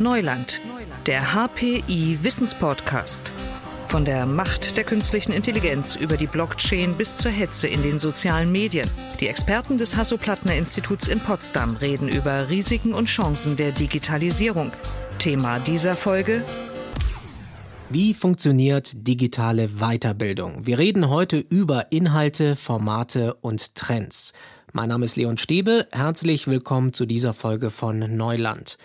Neuland, der HPI Wissenspodcast. Von der Macht der künstlichen Intelligenz über die Blockchain bis zur Hetze in den sozialen Medien. Die Experten des Hasso-Plattner-Instituts in Potsdam reden über Risiken und Chancen der Digitalisierung. Thema dieser Folge wie funktioniert digitale Weiterbildung? Wir reden heute über Inhalte, Formate und Trends. Mein Name ist Leon Stäbe. Herzlich willkommen zu dieser Folge von Neuland.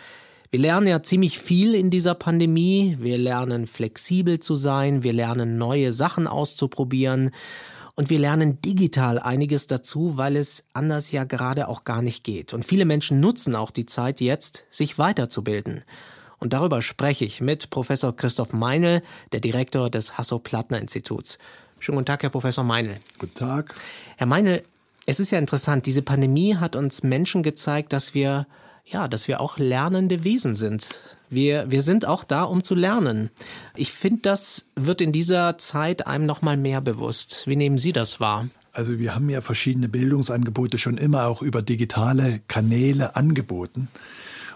Wir lernen ja ziemlich viel in dieser Pandemie. Wir lernen flexibel zu sein, wir lernen neue Sachen auszuprobieren und wir lernen digital einiges dazu, weil es anders ja gerade auch gar nicht geht. Und viele Menschen nutzen auch die Zeit jetzt, sich weiterzubilden. Und darüber spreche ich mit Professor Christoph Meinl, der Direktor des Hasso-Plattner-Instituts. Schönen guten Tag, Herr Professor Meinl. Guten Tag. Herr Meinl, es ist ja interessant, diese Pandemie hat uns Menschen gezeigt, dass wir ja, dass wir auch lernende Wesen sind. Wir, wir sind auch da, um zu lernen. Ich finde, das wird in dieser Zeit einem noch mal mehr bewusst. Wie nehmen Sie das wahr? Also wir haben ja verschiedene Bildungsangebote schon immer auch über digitale Kanäle angeboten.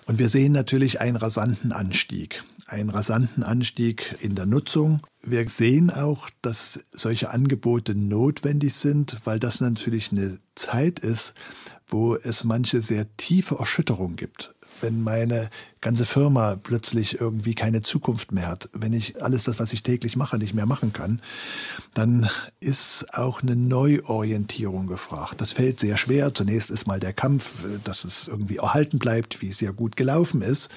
Und wir sehen natürlich einen rasanten Anstieg, einen rasanten Anstieg in der Nutzung. Wir sehen auch, dass solche Angebote notwendig sind, weil das natürlich eine Zeit ist, wo es manche sehr tiefe Erschütterungen gibt. Wenn meine ganze Firma plötzlich irgendwie keine Zukunft mehr hat, wenn ich alles das, was ich täglich mache, nicht mehr machen kann, dann ist auch eine Neuorientierung gefragt. Das fällt sehr schwer. Zunächst ist mal der Kampf, dass es irgendwie erhalten bleibt, wie es ja gut gelaufen ist.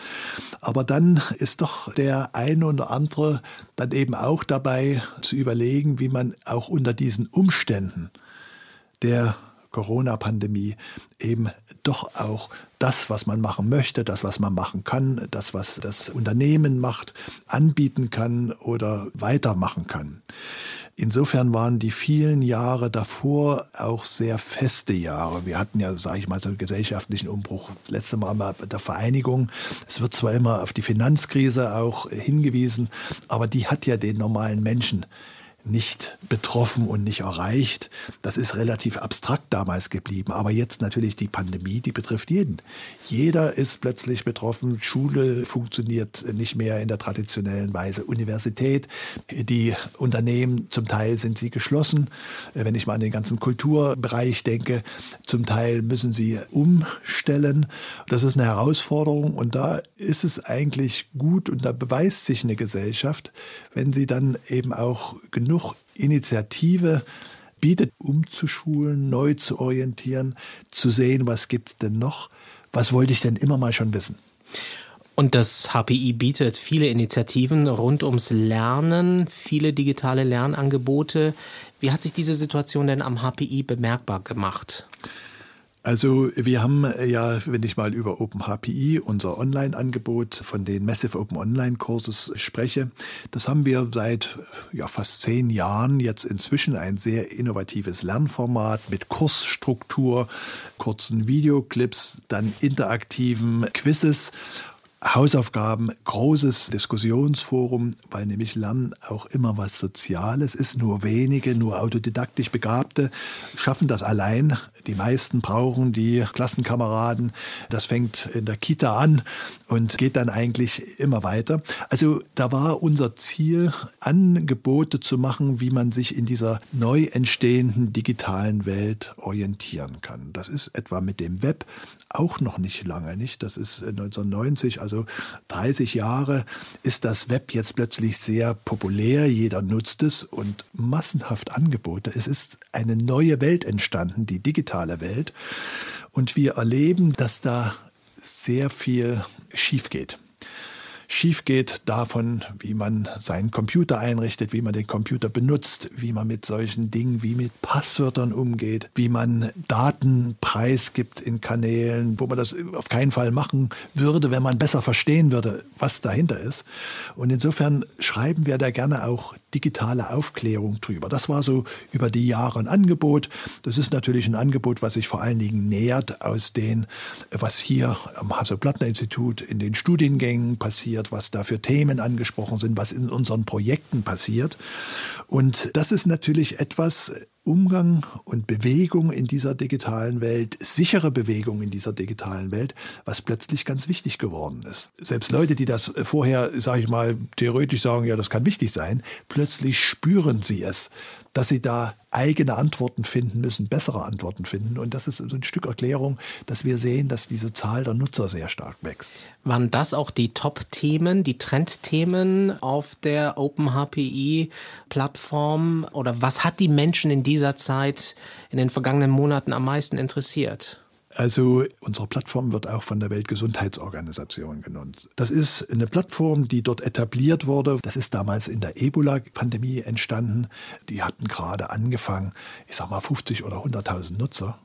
Aber dann ist doch der eine oder andere dann eben auch dabei zu überlegen, wie man auch unter diesen Umständen der Corona-Pandemie eben doch auch das, was man machen möchte, das, was man machen kann, das, was das Unternehmen macht, anbieten kann oder weitermachen kann. Insofern waren die vielen Jahre davor auch sehr feste Jahre. Wir hatten ja, sage ich mal, so einen gesellschaftlichen Umbruch. Letzte Mal mal der Vereinigung. Es wird zwar immer auf die Finanzkrise auch hingewiesen, aber die hat ja den normalen Menschen nicht betroffen und nicht erreicht. Das ist relativ abstrakt damals geblieben. Aber jetzt natürlich die Pandemie, die betrifft jeden. Jeder ist plötzlich betroffen. Schule funktioniert nicht mehr in der traditionellen Weise. Universität, die Unternehmen, zum Teil sind sie geschlossen. Wenn ich mal an den ganzen Kulturbereich denke, zum Teil müssen sie umstellen. Das ist eine Herausforderung und da ist es eigentlich gut und da beweist sich eine Gesellschaft, wenn sie dann eben auch genug genug Initiative bietet, umzuschulen, neu zu orientieren, zu sehen, was gibt es denn noch, was wollte ich denn immer mal schon wissen. Und das HPI bietet viele Initiativen rund ums Lernen, viele digitale Lernangebote. Wie hat sich diese Situation denn am HPI bemerkbar gemacht? Also wir haben äh, ja, wenn ich mal über OpenHPI, unser Online-Angebot von den Massive Open Online-Courses spreche, das haben wir seit ja, fast zehn Jahren jetzt inzwischen ein sehr innovatives Lernformat mit Kursstruktur, kurzen Videoclips, dann interaktiven Quizzes Hausaufgaben, großes Diskussionsforum, weil nämlich Lernen auch immer was Soziales ist. Nur wenige, nur autodidaktisch Begabte schaffen das allein. Die meisten brauchen die Klassenkameraden. Das fängt in der Kita an und geht dann eigentlich immer weiter. Also da war unser Ziel, Angebote zu machen, wie man sich in dieser neu entstehenden digitalen Welt orientieren kann. Das ist etwa mit dem Web auch noch nicht lange, nicht? Das ist 1990, also 30 Jahre ist das Web jetzt plötzlich sehr populär, jeder nutzt es und massenhaft Angebote. Es ist eine neue Welt entstanden, die digitale Welt. Und wir erleben, dass da sehr viel schief geht schief geht davon, wie man seinen Computer einrichtet, wie man den Computer benutzt, wie man mit solchen Dingen wie mit Passwörtern umgeht, wie man Daten preisgibt in Kanälen, wo man das auf keinen Fall machen würde, wenn man besser verstehen würde, was dahinter ist. Und insofern schreiben wir da gerne auch digitale Aufklärung drüber. Das war so über die Jahre ein Angebot. Das ist natürlich ein Angebot, was sich vor allen Dingen nähert aus dem, was hier am Hasso-Plattner-Institut in den Studiengängen passiert passiert, was da für Themen angesprochen sind, was in unseren Projekten passiert. Und das ist natürlich etwas, Umgang und Bewegung in dieser digitalen Welt, sichere Bewegung in dieser digitalen Welt, was plötzlich ganz wichtig geworden ist. Selbst Leute, die das vorher, sage ich mal, theoretisch sagen, ja, das kann wichtig sein, plötzlich spüren sie es, dass sie da eigene Antworten finden müssen, bessere Antworten finden. Und das ist so ein Stück Erklärung, dass wir sehen, dass diese Zahl der Nutzer sehr stark wächst. Waren das auch die Top-Themen, die Trendthemen auf der OpenHPI-Plattform? Oder was hat die Menschen in dieser Zeit in den vergangenen Monaten am meisten interessiert? Also unsere Plattform wird auch von der Weltgesundheitsorganisation genutzt. Das ist eine Plattform, die dort etabliert wurde. Das ist damals in der Ebola-Pandemie entstanden. Die hatten gerade angefangen, ich sag mal 50 oder 100.000 Nutzer.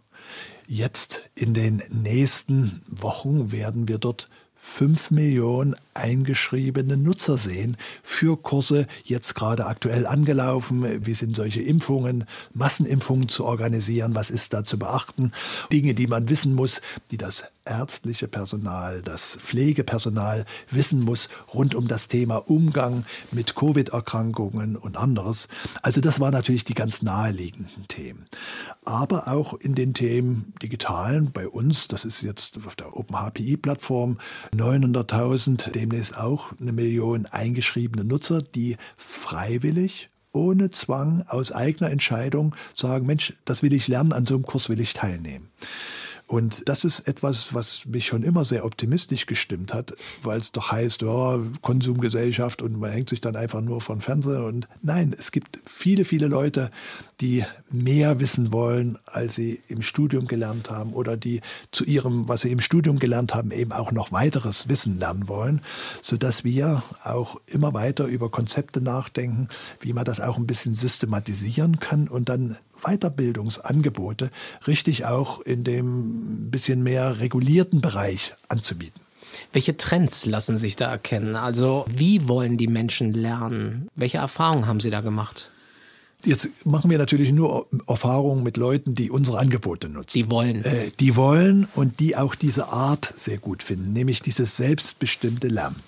Jetzt in den nächsten Wochen werden wir dort 5 Millionen eingeschriebene Nutzer sehen für Kurse, jetzt gerade aktuell angelaufen. Wie sind solche Impfungen, Massenimpfungen zu organisieren? Was ist da zu beachten? Dinge, die man wissen muss, die das ärztliche Personal, das Pflegepersonal wissen muss rund um das Thema Umgang mit Covid-Erkrankungen und anderes. Also das waren natürlich die ganz naheliegenden Themen. Aber auch in den Themen digitalen bei uns, das ist jetzt auf der OpenHPI-Plattform 900.000, demnächst auch eine Million eingeschriebene Nutzer, die freiwillig ohne Zwang, aus eigener Entscheidung sagen, Mensch, das will ich lernen, an so einem Kurs will ich teilnehmen. Und das ist etwas, was mich schon immer sehr optimistisch gestimmt hat, weil es doch heißt, ja, Konsumgesellschaft und man hängt sich dann einfach nur von Fernsehen. Und nein, es gibt viele, viele Leute, die mehr wissen wollen, als sie im Studium gelernt haben oder die zu ihrem, was sie im Studium gelernt haben, eben auch noch weiteres Wissen lernen wollen, sodass wir auch immer weiter über Konzepte nachdenken, wie man das auch ein bisschen systematisieren kann und dann Weiterbildungsangebote richtig auch in dem bisschen mehr regulierten Bereich anzubieten. Welche Trends lassen sich da erkennen? Also wie wollen die Menschen lernen? Welche Erfahrungen haben Sie da gemacht? Jetzt machen wir natürlich nur Erfahrungen mit Leuten, die unsere Angebote nutzen. Die wollen. Äh, die wollen und die auch diese Art sehr gut finden, nämlich dieses selbstbestimmte Lernen.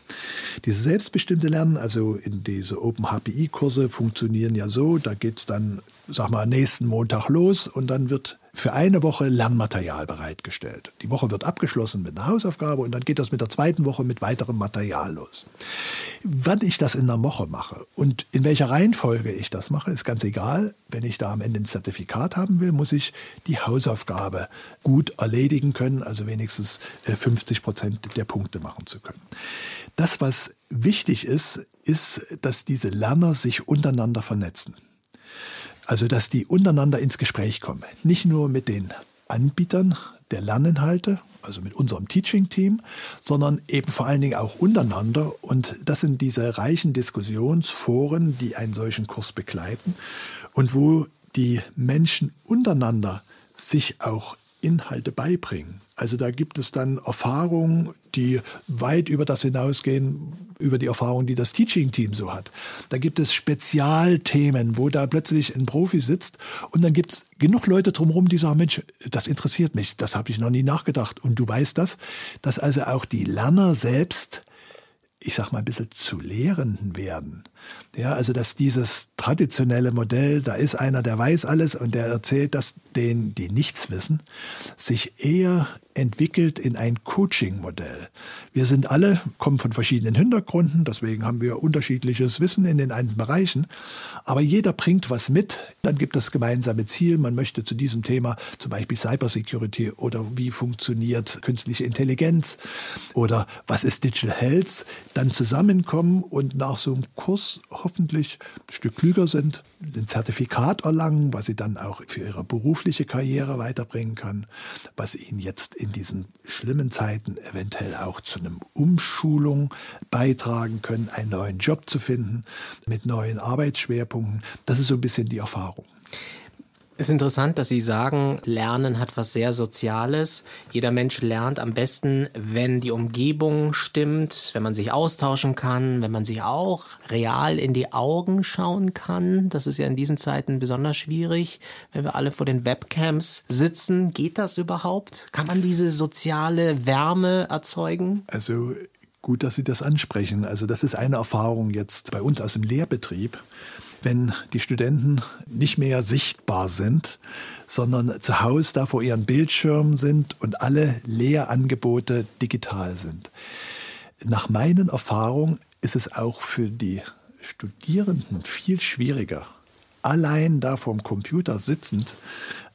Dieses selbstbestimmte Lernen, also in diese Open HPI-Kurse funktionieren ja so, da geht es dann, sag mal, nächsten Montag los und dann wird für eine Woche Lernmaterial bereitgestellt. Die Woche wird abgeschlossen mit einer Hausaufgabe und dann geht das mit der zweiten Woche mit weiterem Material los. Wann ich das in einer Woche mache und in welcher Reihenfolge ich das mache, ist ganz egal. Wenn ich da am Ende ein Zertifikat haben will, muss ich die Hausaufgabe gut erledigen können, also wenigstens 50 äh, Prozent der Punkte machen zu können. Das, was wichtig ist, ist, dass diese Lerner sich untereinander vernetzen. Also, dass die untereinander ins Gespräch kommen. Nicht nur mit den Anbietern der Lerninhalte, also mit unserem Teaching-Team, sondern eben vor allen Dingen auch untereinander. Und das sind diese reichen Diskussionsforen, die einen solchen Kurs begleiten und wo die Menschen untereinander sich auch Inhalte beibringen. Also da gibt es dann Erfahrungen, die weit über das hinausgehen, über die Erfahrungen, die das Teaching-Team so hat. Da gibt es Spezialthemen, wo da plötzlich ein Profi sitzt und dann gibt es genug Leute drumherum, die sagen, Mensch, das interessiert mich, das habe ich noch nie nachgedacht. Und du weißt das, dass also auch die Lerner selbst ich sag mal, ein bisschen zu Lehrenden werden. Ja, also dass dieses traditionelle Modell, da ist einer, der weiß alles und der erzählt das denen, die nichts wissen, sich eher entwickelt in ein Coaching-Modell. Wir sind alle, kommen von verschiedenen Hintergründen, deswegen haben wir unterschiedliches Wissen in den einzelnen Bereichen, aber jeder bringt was mit, dann gibt es gemeinsame Ziel, man möchte zu diesem Thema zum Beispiel Cybersecurity oder wie funktioniert künstliche Intelligenz oder was ist Digital Health, dann zusammenkommen und nach so einem Kurs hoffentlich ein Stück klüger sind, ein Zertifikat erlangen, was sie dann auch für ihre berufliche Karriere weiterbringen kann, was ihnen jetzt in diesen schlimmen Zeiten eventuell auch zu einem Umschulung beitragen können, einen neuen Job zu finden mit neuen Arbeitsschwerpunkten. Das ist so ein bisschen die Erfahrung. Es ist interessant, dass Sie sagen, Lernen hat was sehr Soziales. Jeder Mensch lernt am besten, wenn die Umgebung stimmt, wenn man sich austauschen kann, wenn man sich auch real in die Augen schauen kann. Das ist ja in diesen Zeiten besonders schwierig, wenn wir alle vor den Webcams sitzen. Geht das überhaupt? Kann man diese soziale Wärme erzeugen? Also gut, dass Sie das ansprechen. Also das ist eine Erfahrung jetzt bei uns aus dem Lehrbetrieb wenn die Studenten nicht mehr sichtbar sind, sondern zu Hause da vor ihren Bildschirmen sind und alle Lehrangebote digital sind. Nach meinen Erfahrungen ist es auch für die Studierenden viel schwieriger, allein da vorm Computer sitzend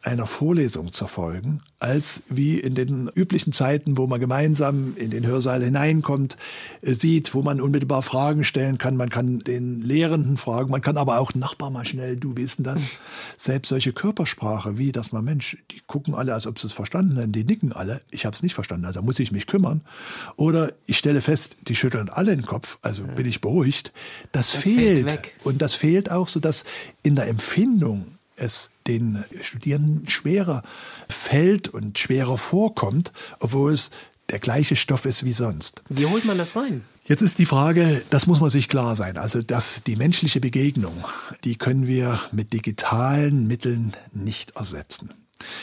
einer Vorlesung zu folgen, als wie in den üblichen Zeiten, wo man gemeinsam in den Hörsaal hineinkommt, äh, sieht, wo man unmittelbar Fragen stellen kann. Man kann den Lehrenden fragen, man kann aber auch Nachbar mal schnell, du wissen das. Selbst solche Körpersprache, wie dass man, Mensch, die gucken alle, als ob sie es verstanden hätten, die nicken alle, ich habe es nicht verstanden, also muss ich mich kümmern. Oder ich stelle fest, die schütteln alle den Kopf, also bin ich beruhigt. Das, das fehlt. Und das fehlt auch so, dass in der Empfindung es den Studierenden schwerer fällt und schwerer vorkommt, obwohl es der gleiche Stoff ist wie sonst. Wie holt man das rein? Jetzt ist die Frage, das muss man sich klar sein, also dass die menschliche Begegnung, die können wir mit digitalen Mitteln nicht ersetzen.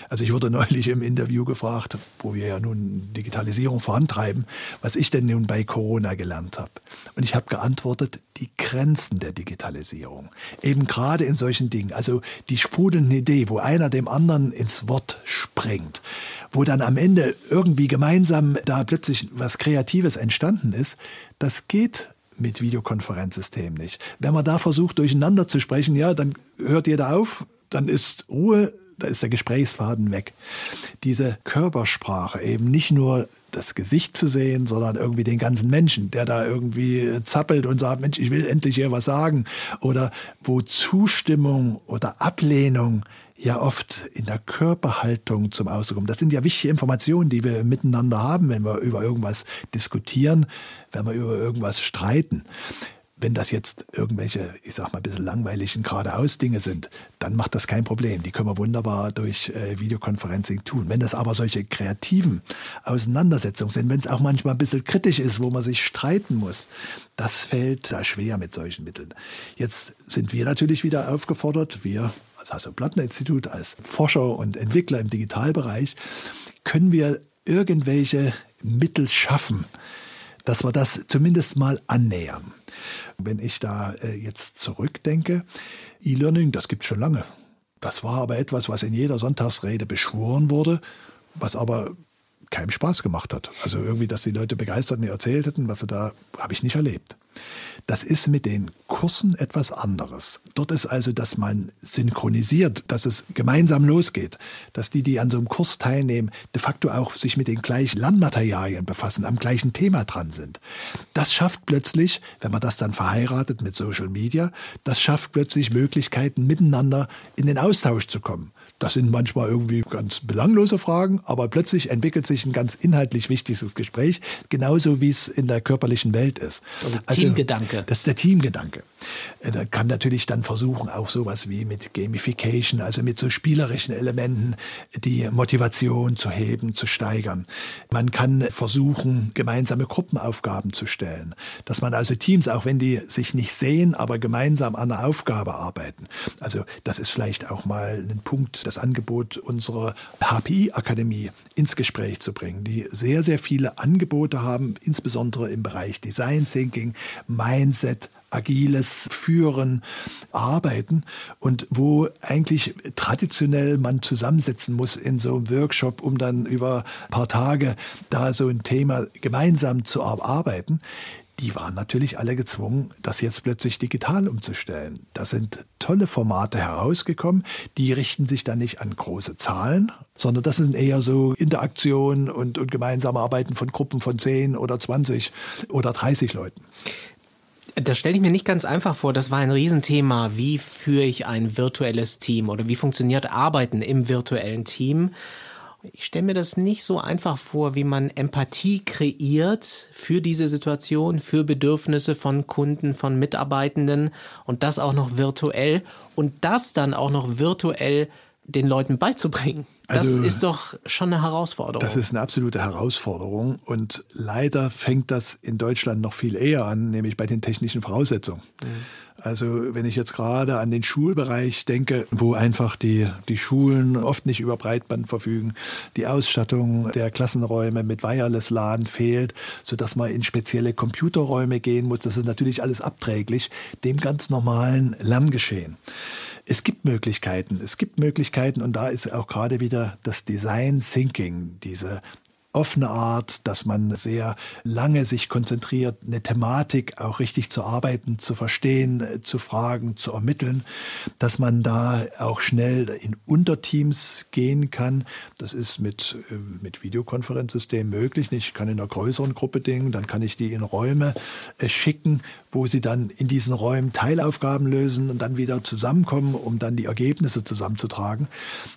Also ich wurde neulich im Interview gefragt, wo wir ja nun Digitalisierung vorantreiben, was ich denn nun bei Corona gelernt habe. Und ich habe geantwortet, die Grenzen der Digitalisierung. Eben gerade in solchen Dingen. Also die sprudelnde Idee, wo einer dem anderen ins Wort springt, wo dann am Ende irgendwie gemeinsam da plötzlich was Kreatives entstanden ist, das geht mit Videokonferenzsystemen nicht. Wenn man da versucht, durcheinander zu sprechen, ja, dann hört jeder auf, dann ist Ruhe, da ist der Gesprächsfaden weg. Diese Körpersprache, eben nicht nur das Gesicht zu sehen, sondern irgendwie den ganzen Menschen, der da irgendwie zappelt und sagt, Mensch, ich will endlich hier was sagen. Oder wo Zustimmung oder Ablehnung ja oft in der Körperhaltung zum Ausdruck kommt. Das sind ja wichtige Informationen, die wir miteinander haben, wenn wir über irgendwas diskutieren, wenn wir über irgendwas streiten. Wenn das jetzt irgendwelche, ich sag mal, ein bisschen langweiligen geradeaus-Dinge sind, dann macht das kein Problem. Die können wir wunderbar durch äh, Videoconferencing tun. Wenn das aber solche kreativen Auseinandersetzungen sind, wenn es auch manchmal ein bisschen kritisch ist, wo man sich streiten muss, das fällt da schwer mit solchen Mitteln. Jetzt sind wir natürlich wieder aufgefordert, wir als Hasso-Plattner-Institut, als Forscher und Entwickler im Digitalbereich, können wir irgendwelche Mittel schaffen, dass wir das zumindest mal annähern. Wenn ich da äh, jetzt zurückdenke, E-Learning, das gibt schon lange. Das war aber etwas, was in jeder Sonntagsrede beschworen wurde, was aber keinem Spaß gemacht hat. Also irgendwie, dass die Leute begeistert mir erzählt hätten, was sie da, habe ich nicht erlebt. Das ist mit den Kursen etwas anderes. Dort ist also, dass man synchronisiert, dass es gemeinsam losgeht, dass die, die an so einem Kurs teilnehmen, de facto auch sich mit den gleichen Lernmaterialien befassen, am gleichen Thema dran sind. Das schafft plötzlich, wenn man das dann verheiratet mit Social Media, das schafft plötzlich Möglichkeiten, miteinander in den Austausch zu kommen. Das sind manchmal irgendwie ganz belanglose Fragen, aber plötzlich entwickelt sich ein ganz inhaltlich wichtiges Gespräch, genauso wie es in der körperlichen Welt ist. Also, also Teamgedanke. Das ist der Teamgedanke. Äh, da kann natürlich dann versuchen, auch sowas wie mit Gamification, also mit so spielerischen Elementen, die Motivation zu heben, zu steigern. Man kann versuchen, gemeinsame Gruppenaufgaben zu stellen, dass man also Teams, auch wenn die sich nicht sehen, aber gemeinsam an einer Aufgabe arbeiten. Also das ist vielleicht auch mal ein Punkt, das Angebot unserer HPI-Akademie ins Gespräch zu bringen, die sehr, sehr viele Angebote haben, insbesondere im Bereich Design Thinking, Mindset, agiles Führen, Arbeiten und wo eigentlich traditionell man zusammensetzen muss in so einem Workshop, um dann über ein paar Tage da so ein Thema gemeinsam zu arbeiten die waren natürlich alle gezwungen, das jetzt plötzlich digital umzustellen. Da sind tolle Formate herausgekommen, die richten sich dann nicht an große Zahlen, sondern das sind eher so Interaktionen und, und gemeinsame Arbeiten von Gruppen von 10 oder 20 oder 30 Leuten. Das stelle ich mir nicht ganz einfach vor. Das war ein Riesenthema. Wie führe ich ein virtuelles Team oder wie funktioniert Arbeiten im virtuellen Team? Ich stelle mir das nicht so einfach vor, wie man Empathie kreiert für diese Situation, für Bedürfnisse von Kunden, von Mitarbeitenden und das auch noch virtuell und das dann auch noch virtuell den Leuten beizubringen. Also, das ist doch schon eine Herausforderung. Das ist eine absolute Herausforderung und leider fängt das in Deutschland noch viel eher an, nämlich bei den technischen Voraussetzungen. Mhm. Also wenn ich jetzt gerade an den Schulbereich denke, wo einfach die, die Schulen oft nicht über Breitband verfügen, die Ausstattung der Klassenräume mit Wireless LAN fehlt, sodass man in spezielle Computerräume gehen muss, das ist natürlich alles abträglich dem ganz normalen Lerngeschehen. Es gibt Möglichkeiten, es gibt Möglichkeiten und da ist auch gerade wieder das Design Thinking, diese offene Art, dass man sehr lange sich konzentriert, eine Thematik auch richtig zu arbeiten, zu verstehen, äh, zu fragen, zu ermitteln, dass man da auch schnell in Unterteams gehen kann. Das ist mit, äh, mit Videokonferenzsystemen möglich. Ich kann in einer größeren Gruppe dingen, dann kann ich die in Räume äh, schicken, wo sie dann in diesen Räumen Teilaufgaben lösen und dann wieder zusammenkommen, um dann die Ergebnisse zusammenzutragen.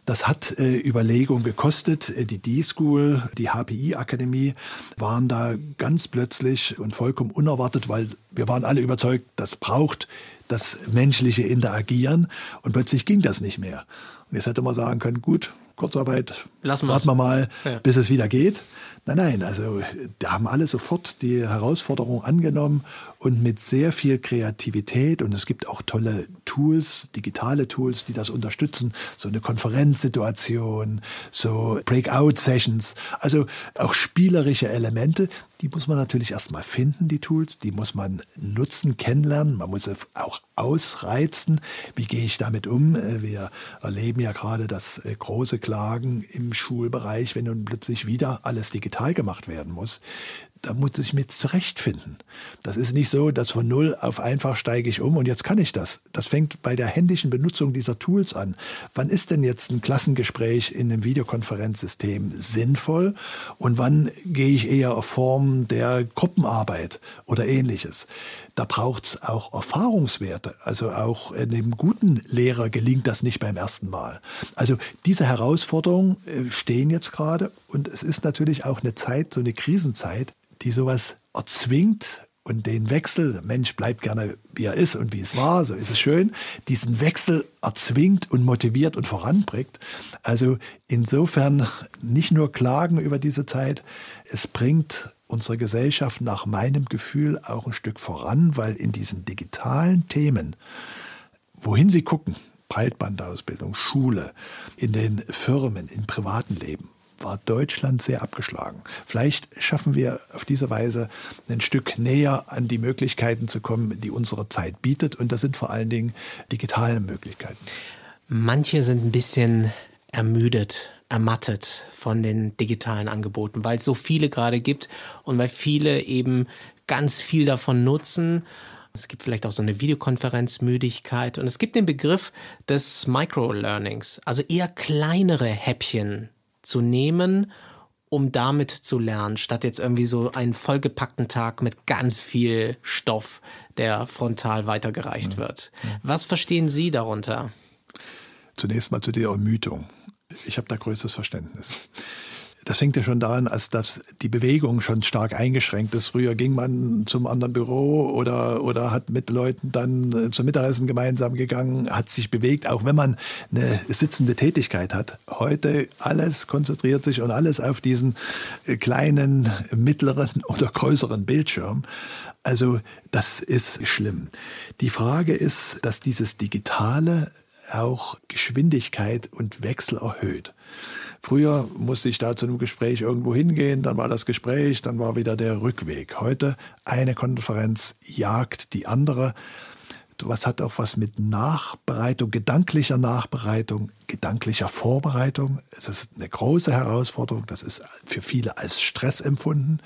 Das hat äh, Überlegung gekostet. Die D-School, die HPI-Akademie waren da ganz plötzlich und vollkommen unerwartet, weil wir waren alle überzeugt, das braucht das menschliche Interagieren und plötzlich ging das nicht mehr. Und jetzt hätte man sagen können, gut, Kurzarbeit, Lassen warten wir mal, ja. bis es wieder geht. Nein, nein, also da haben alle sofort die Herausforderung angenommen und mit sehr viel Kreativität und es gibt auch tolle Tools, digitale Tools, die das unterstützen, so eine Konferenzsituation, so Breakout-Sessions, also auch spielerische Elemente, die muss man natürlich erstmal finden, die Tools, die muss man nutzen, kennenlernen, man muss sie auch ausreizen. Wie gehe ich damit um? Äh, wir erleben ja gerade das äh, große Klagen im Schulbereich, wenn nun plötzlich wieder alles digital gemacht werden muss da muss ich mich zurechtfinden. Das ist nicht so, dass von null auf einfach steige ich um und jetzt kann ich das. Das fängt bei der händischen Benutzung dieser Tools an. Wann ist denn jetzt ein Klassengespräch in einem Videokonferenzsystem sinnvoll und wann gehe ich eher auf Form der Gruppenarbeit oder ähnliches? Da braucht es auch Erfahrungswerte. Also auch einem guten Lehrer gelingt das nicht beim ersten Mal. Also diese Herausforderungen äh, stehen jetzt gerade und es ist natürlich auch eine Zeit, so eine Krisenzeit, die sowas erzwingt und den Wechsel, Mensch bleibt gerne wie er ist und wie es war, so ist es schön, diesen Wechsel erzwingt und motiviert und voranbringt. Also insofern nicht nur klagen über diese Zeit, es bringt unsere Gesellschaft nach meinem Gefühl auch ein Stück voran, weil in diesen digitalen Themen, wohin sie gucken, Breitbandausbildung, Schule, in den Firmen, im privaten Leben, war Deutschland sehr abgeschlagen. Vielleicht schaffen wir auf diese Weise ein Stück näher an die Möglichkeiten zu kommen, die unsere Zeit bietet. Und das sind vor allen Dingen digitale Möglichkeiten. Manche sind ein bisschen ermüdet, ermattet von den digitalen Angeboten, weil es so viele gerade gibt und weil viele eben ganz viel davon nutzen. Es gibt vielleicht auch so eine Videokonferenzmüdigkeit und es gibt den Begriff des Microlearnings, also eher kleinere Häppchen zu nehmen, um damit zu lernen, statt jetzt irgendwie so einen vollgepackten Tag mit ganz viel Stoff, der frontal weitergereicht ja. wird. Was verstehen Sie darunter? Zunächst mal zu der Ermüdung. Ich habe da größtes Verständnis. Das fängt ja schon daran, als dass die Bewegung schon stark eingeschränkt ist. Früher ging man zum anderen Büro oder, oder hat mit Leuten dann äh, zum Mittagessen gemeinsam gegangen, hat sich bewegt, auch wenn man eine sitzende Tätigkeit hat. Heute alles konzentriert sich und alles auf diesen äh, kleinen, mittleren oder größeren Bildschirm. Also das ist schlimm. Die Frage ist, dass dieses Digitale auch Geschwindigkeit und Wechsel erhöht. Früher musste ich da zu einem Gespräch irgendwo hingehen, dann war das Gespräch, dann war wieder der Rückweg. Heute eine Konferenz jagt die andere was hat auch was mit Nachbereitung, gedanklicher Nachbereitung, gedanklicher Vorbereitung. Es ist eine große Herausforderung. Das ist für viele als Stress empfunden.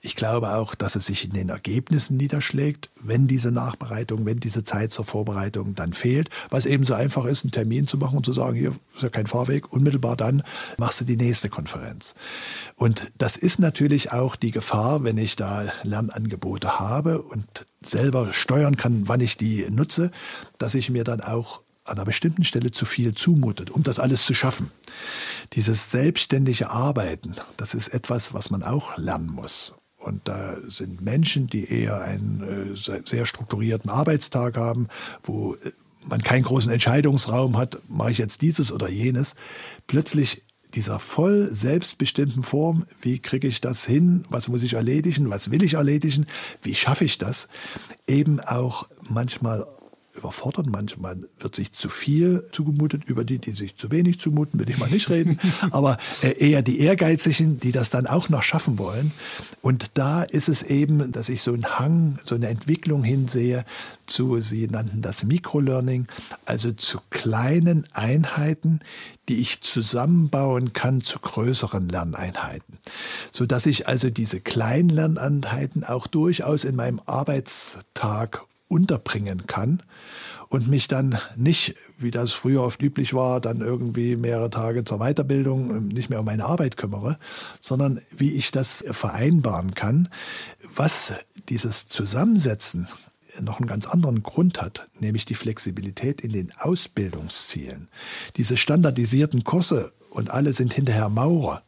Ich glaube auch, dass es sich in den Ergebnissen niederschlägt, wenn diese Nachbereitung, wenn diese Zeit zur Vorbereitung dann fehlt, was eben so einfach ist, einen Termin zu machen und zu sagen, hier ist ja kein Fahrweg, unmittelbar dann machst du die nächste Konferenz. Und das ist natürlich auch die Gefahr, wenn ich da Lernangebote habe und selber steuern kann, wann ich die nutze, dass ich mir dann auch an einer bestimmten Stelle zu viel zumutet, um das alles zu schaffen. Dieses selbstständige Arbeiten, das ist etwas, was man auch lernen muss. Und da sind Menschen, die eher einen äh, sehr strukturierten Arbeitstag haben, wo äh, man keinen großen Entscheidungsraum hat, mache ich jetzt dieses oder jenes, plötzlich dieser voll selbstbestimmten Form, wie kriege ich das hin, was muss ich erledigen, was will ich erledigen, wie schaffe ich das, eben auch manchmal überfordert. Manchmal wird sich zu viel zugemutet. Über die, die sich zu wenig zumuten, will ich mal nicht reden. Aber äh, eher die Ehrgeizigen, die das dann auch noch schaffen wollen. Und da ist es eben, dass ich so einen Hang, so eine Entwicklung hinsehe zu, Sie nannten das Microlearning, also zu kleinen Einheiten, die ich zusammenbauen kann zu größeren Lerneinheiten. So dass ich also diese kleinen Lerneinheiten auch durchaus in meinem Arbeitstag unterbringen kann und mich dann nicht, wie das früher oft üblich war, dann irgendwie mehrere Tage zur Weiterbildung ähm, nicht mehr um meine Arbeit kümmere, sondern wie ich das vereinbaren kann, was dieses Zusammensetzen noch einen ganz anderen Grund hat, nämlich die Flexibilität in den Ausbildungszielen. Diese standardisierten Kurse und alle sind hinterher Maurer.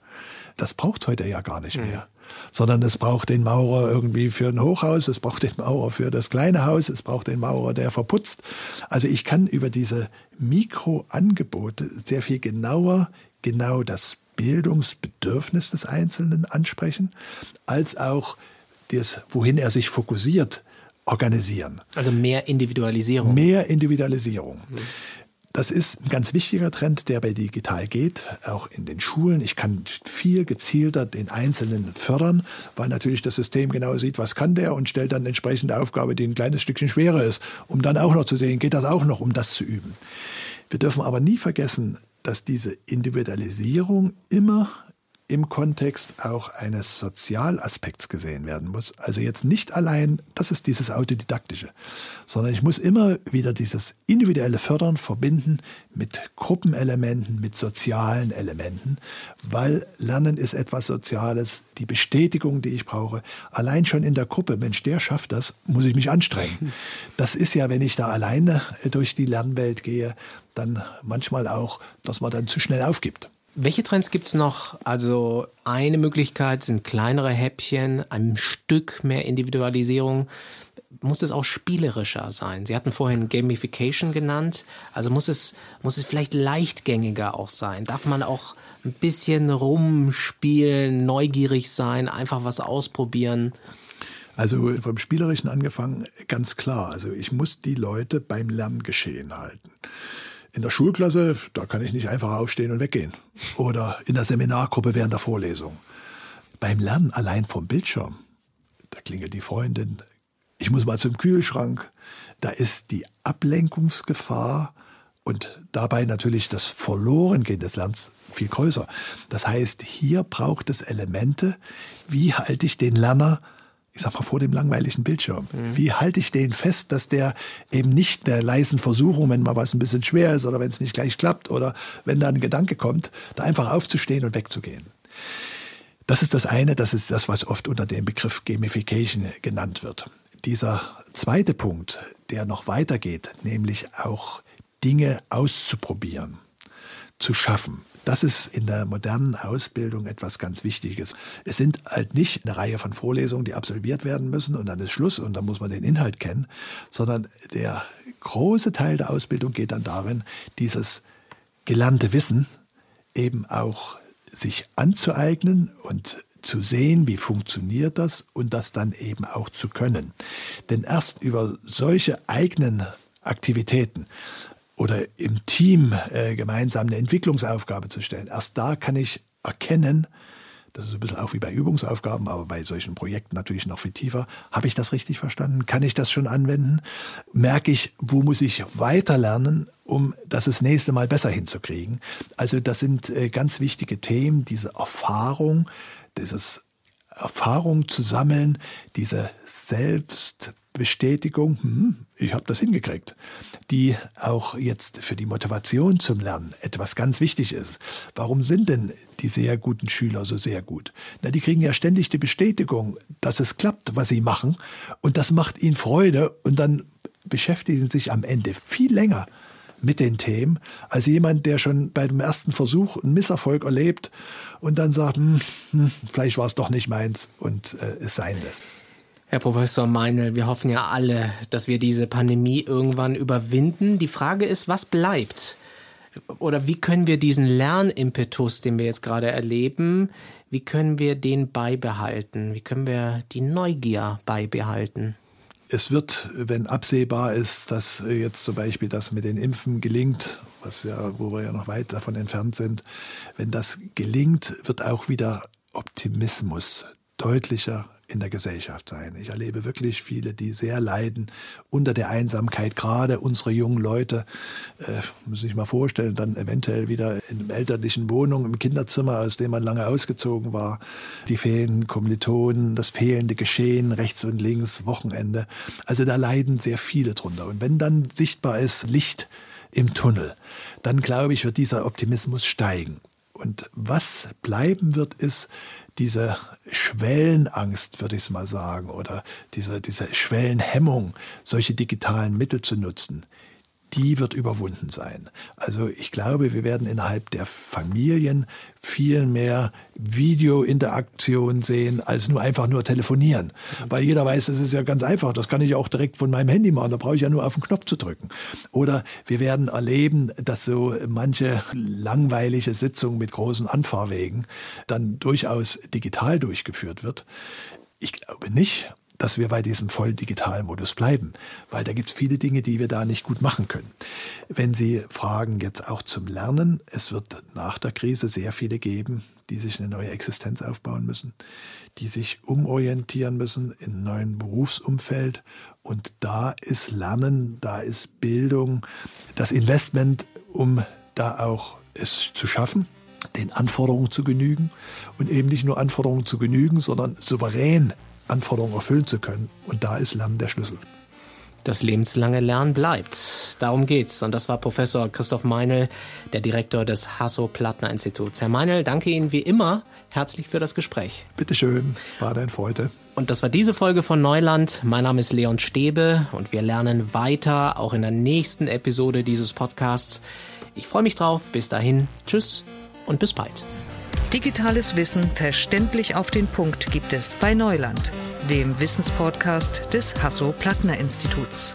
Das braucht heute ja gar nicht mhm. mehr sondern es braucht den Maurer irgendwie für ein Hochhaus, es braucht den Maurer für das kleine Haus, es braucht den Maurer, der verputzt. Also ich kann über diese Mikroangebote sehr viel genauer genau das Bildungsbedürfnis des Einzelnen ansprechen, als auch das, wohin er sich fokussiert, organisieren. Also mehr Individualisierung. Mehr Individualisierung. Mhm. Das ist ein ganz wichtiger Trend, der bei digital geht, auch in den Schulen. Ich kann viel gezielter den Einzelnen fördern, weil natürlich das System genau sieht, was kann der und stellt dann entsprechende Aufgabe, die ein kleines Stückchen schwerer ist, um dann auch noch zu sehen, geht das auch noch, um das zu üben. Wir dürfen aber nie vergessen, dass diese Individualisierung immer im Kontext auch eines Sozialaspekts gesehen werden muss. Also jetzt nicht allein, das ist dieses Autodidaktische, sondern ich muss immer wieder dieses individuelle Fördern verbinden mit Gruppenelementen, mit sozialen Elementen, weil Lernen ist etwas Soziales, die Bestätigung, die ich brauche, allein schon in der Gruppe, Mensch, der schafft das, muss ich mich anstrengen. Das ist ja, wenn ich da alleine durch die Lernwelt gehe, dann manchmal auch, dass man dann zu schnell aufgibt. Welche Trends gibt es noch? Also eine Möglichkeit sind kleinere Häppchen, ein Stück mehr Individualisierung. Muss es auch spielerischer sein? Sie hatten vorhin Gamification genannt. Also muss es, muss es vielleicht leichtgängiger auch sein? Darf man auch ein bisschen rumspielen, neugierig sein, einfach was ausprobieren? Also vom Spielerischen angefangen, ganz klar. Also ich muss die Leute beim Lerngeschehen halten. In der Schulklasse, da kann ich nicht einfach aufstehen und weggehen. Oder in der Seminargruppe während der Vorlesung. Beim Lernen allein vom Bildschirm, da klingelt die Freundin, ich muss mal zum Kühlschrank, da ist die Ablenkungsgefahr und dabei natürlich das Verlorengehen des Lernens viel größer. Das heißt, hier braucht es Elemente, wie halte ich den Lerner ich sag mal, vor dem langweiligen Bildschirm. Mhm. Wie halte ich den fest, dass der eben nicht der leisen Versuchung, wenn mal was ein bisschen schwer ist oder wenn es nicht gleich klappt oder wenn da ein Gedanke kommt, da einfach aufzustehen und wegzugehen. Das ist das eine, das ist das, was oft unter dem Begriff Gamification genannt wird. Dieser zweite Punkt, der noch weitergeht, nämlich auch Dinge auszuprobieren, zu schaffen, das ist in der modernen Ausbildung etwas ganz Wichtiges. Es sind halt nicht eine Reihe von Vorlesungen, die absolviert werden müssen und dann ist Schluss und dann muss man den Inhalt kennen, sondern der große Teil der Ausbildung geht dann darin, dieses gelernte Wissen eben auch sich anzueignen und zu sehen, wie funktioniert das und das dann eben auch zu können. Denn erst über solche eigenen Aktivitäten oder im Team äh, gemeinsam eine Entwicklungsaufgabe zu stellen. Erst da kann ich erkennen, das ist ein bisschen auch wie bei Übungsaufgaben, aber bei solchen Projekten natürlich noch viel tiefer. Habe ich das richtig verstanden? Kann ich das schon anwenden? Merke ich, wo muss ich weiter lernen, um das das nächste Mal besser hinzukriegen? Also das sind äh, ganz wichtige Themen, diese Erfahrung, dieses Erfahrung zu sammeln, diese Selbstbestätigung, hm, ich habe das hingekriegt, die auch jetzt für die Motivation zum Lernen etwas ganz wichtig ist. Warum sind denn die sehr guten Schüler so sehr gut? Na, die kriegen ja ständig die Bestätigung, dass es klappt, was sie machen, und das macht ihnen Freude, und dann beschäftigen sie sich am Ende viel länger mit den Themen, als jemand, der schon bei dem ersten Versuch einen Misserfolg erlebt und dann sagt, hm, hm, vielleicht war es doch nicht meins und äh, es sein lässt. Herr Professor Meinl, wir hoffen ja alle, dass wir diese Pandemie irgendwann überwinden. Die Frage ist, was bleibt? oder wie können wir diesen Lernimpetus, den wir jetzt gerade erleben, wie können wir den beibehalten? Wie können wir die Neugier beibehalten? Es wird, wenn absehbar ist, dass jetzt zum Beispiel das mit den Impfen gelingt, was ja, wo wir ja noch weit davon entfernt sind, wenn das gelingt, wird auch wieder Optimismus deutlicher in der Gesellschaft sein. Ich erlebe wirklich viele, die sehr leiden unter der Einsamkeit, gerade unsere jungen Leute, äh, muss ich mal vorstellen, dann eventuell wieder in einer elterlichen Wohnung im Kinderzimmer, aus dem man lange ausgezogen war, die fehlenden Kommilitonen, das fehlende Geschehen rechts und links, Wochenende. Also da leiden sehr viele drunter. Und wenn dann sichtbar ist Licht im Tunnel, dann glaube ich, wird dieser Optimismus steigen. Und was bleiben wird, ist diese Schwellenangst, würde ich es mal sagen, oder diese, diese Schwellenhemmung, solche digitalen Mittel zu nutzen, die wird überwunden sein. Also ich glaube, wir werden innerhalb der Familien viel mehr Videointeraktion sehen, als nur einfach nur telefonieren. Weil jeder weiß, es ist ja ganz einfach, das kann ich auch direkt von meinem Handy machen, da brauche ich ja nur auf den Knopf zu drücken. Oder wir werden erleben, dass so manche langweilige Sitzung mit großen Anfahrwegen dann durchaus digital durchgeführt wird. Ich glaube nicht, dass wir bei diesem voll digitalen Modus bleiben, weil da gibt es viele Dinge, die wir da nicht gut machen können. Wenn Sie fragen jetzt auch zum Lernen, es wird nach der Krise sehr viele geben, die sich eine neue Existenz aufbauen müssen, die sich umorientieren müssen in einem neuen Berufsumfeld. Und da ist Lernen, da ist Bildung, das Investment, um da auch es zu schaffen, den Anforderungen zu genügen und eben nicht nur Anforderungen zu genügen, sondern souverän Anforderungen erfüllen zu können. Und da ist Lernen der Schlüssel. Das lebenslange Lernen bleibt. Darum geht's. Und das war Professor Christoph Meinl, der Direktor des Hasso-Plattner-Instituts. Herr Meinl, danke Ihnen wie immer herzlich für das Gespräch. Bitteschön, war dein Freude. Und das war diese Folge von Neuland. Mein Name ist Leon Stäbe und wir lernen weiter, auch in der nächsten Episode dieses Podcasts. Ich freue mich drauf. Bis dahin. Tschüss und bis bald. Digitales Wissen verständlich auf den Punkt gibt es bei Neuland, dem Wissenspodcast des Hasso-Plattner-Instituts.